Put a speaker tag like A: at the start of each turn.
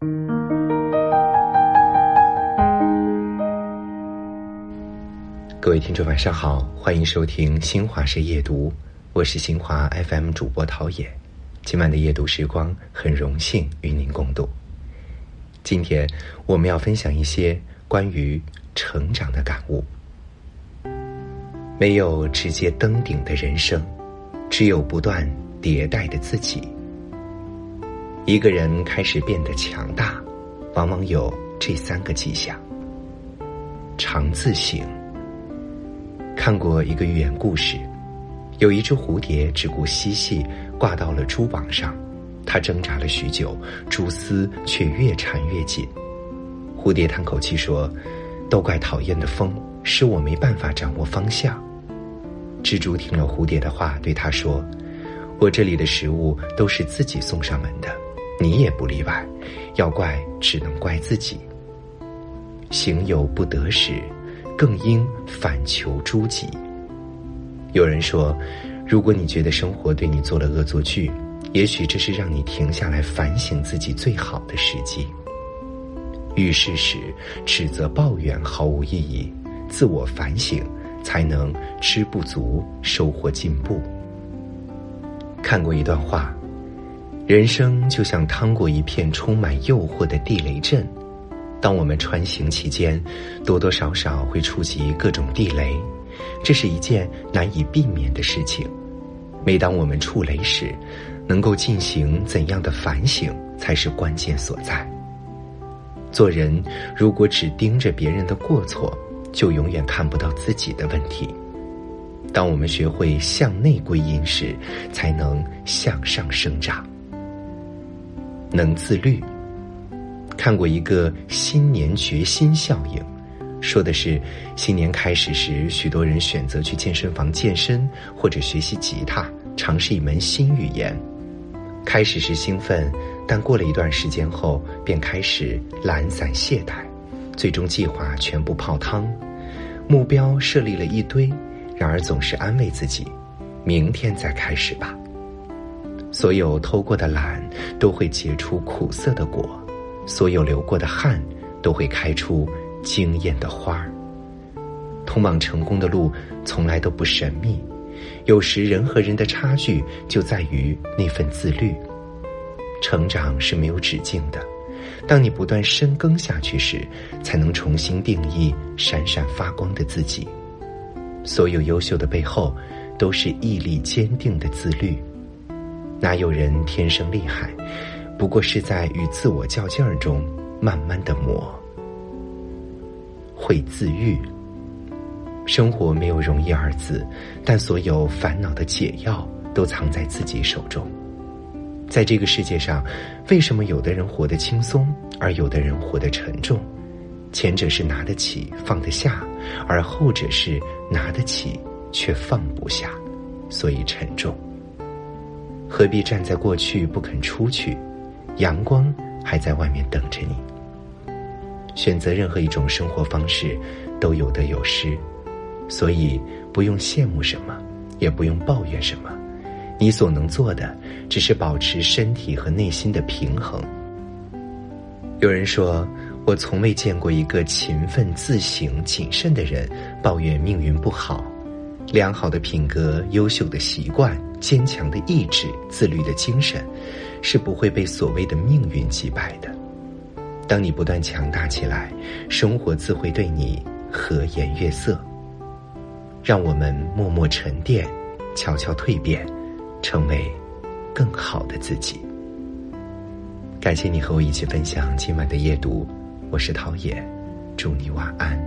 A: 各位听众，晚上好，欢迎收听新华社夜读，我是新华 FM 主播陶冶。今晚的夜读时光，很荣幸与您共度。今天我们要分享一些关于成长的感悟。没有直接登顶的人生，只有不断迭代的自己。一个人开始变得强大，往往有这三个迹象：常自省。看过一个寓言故事，有一只蝴蝶只顾嬉戏，挂到了蛛网上。它挣扎了许久，蛛丝却越缠越紧。蝴蝶叹口气说：“都怪讨厌的风，使我没办法掌握方向。”蜘蛛听了蝴蝶的话，对他说：“我这里的食物都是自己送上门的，你也不例外。要怪，只能怪自己。行有不得时。”更应反求诸己。有人说，如果你觉得生活对你做了恶作剧，也许这是让你停下来反省自己最好的时机。遇事时指责抱怨毫无意义，自我反省才能吃不足，收获进步。看过一段话，人生就像趟过一片充满诱惑的地雷阵。当我们穿行期间，多多少少会触及各种地雷，这是一件难以避免的事情。每当我们触雷时，能够进行怎样的反省才是关键所在。做人如果只盯着别人的过错，就永远看不到自己的问题。当我们学会向内归因时，才能向上生长，能自律。看过一个新年决心效应，说的是新年开始时，许多人选择去健身房健身或者学习吉他，尝试一门新语言。开始时兴奋，但过了一段时间后，便开始懒散懈怠，最终计划全部泡汤。目标设立了一堆，然而总是安慰自己：明天再开始吧。所有偷过的懒，都会结出苦涩的果。所有流过的汗，都会开出惊艳的花儿。通往成功的路从来都不神秘，有时人和人的差距就在于那份自律。成长是没有止境的，当你不断深耕下去时，才能重新定义闪闪发光的自己。所有优秀的背后，都是毅力坚定的自律。哪有人天生厉害？不过是在与自我较劲儿中，慢慢的磨。会自愈。生活没有容易二字，但所有烦恼的解药都藏在自己手中。在这个世界上，为什么有的人活得轻松，而有的人活得沉重？前者是拿得起放得下，而后者是拿得起却放不下，所以沉重。何必站在过去不肯出去？阳光还在外面等着你。选择任何一种生活方式，都有得有失，所以不用羡慕什么，也不用抱怨什么。你所能做的，只是保持身体和内心的平衡。有人说，我从未见过一个勤奋、自省、谨慎的人抱怨命运不好。良好的品格、优秀的习惯、坚强的意志、自律的精神。是不会被所谓的命运击败的。当你不断强大起来，生活自会对你和颜悦色。让我们默默沉淀，悄悄蜕变，成为更好的自己。感谢你和我一起分享今晚的夜读，我是陶冶，祝你晚安。